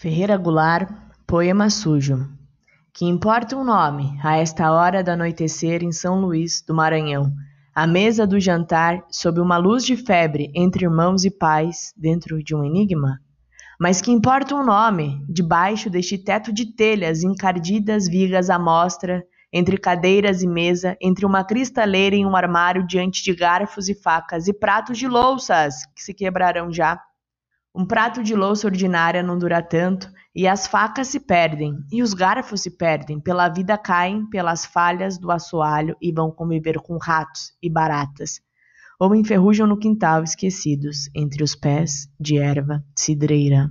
Ferreira Goulart, Poema Sujo. Que importa um nome, a esta hora do anoitecer em São Luís do Maranhão, à mesa do jantar, sob uma luz de febre, entre irmãos e pais, dentro de um enigma? Mas que importa um nome, debaixo deste teto de telhas encardidas vigas à mostra, entre cadeiras e mesa, entre uma cristaleira e um armário diante de garfos e facas e pratos de louças que se quebrarão já. Um prato de louça ordinária não dura tanto, e as facas se perdem, e os garfos se perdem, pela vida caem pelas falhas do assoalho e vão conviver com ratos e baratas, ou enferrujam no quintal esquecidos, entre os pés de erva cidreira.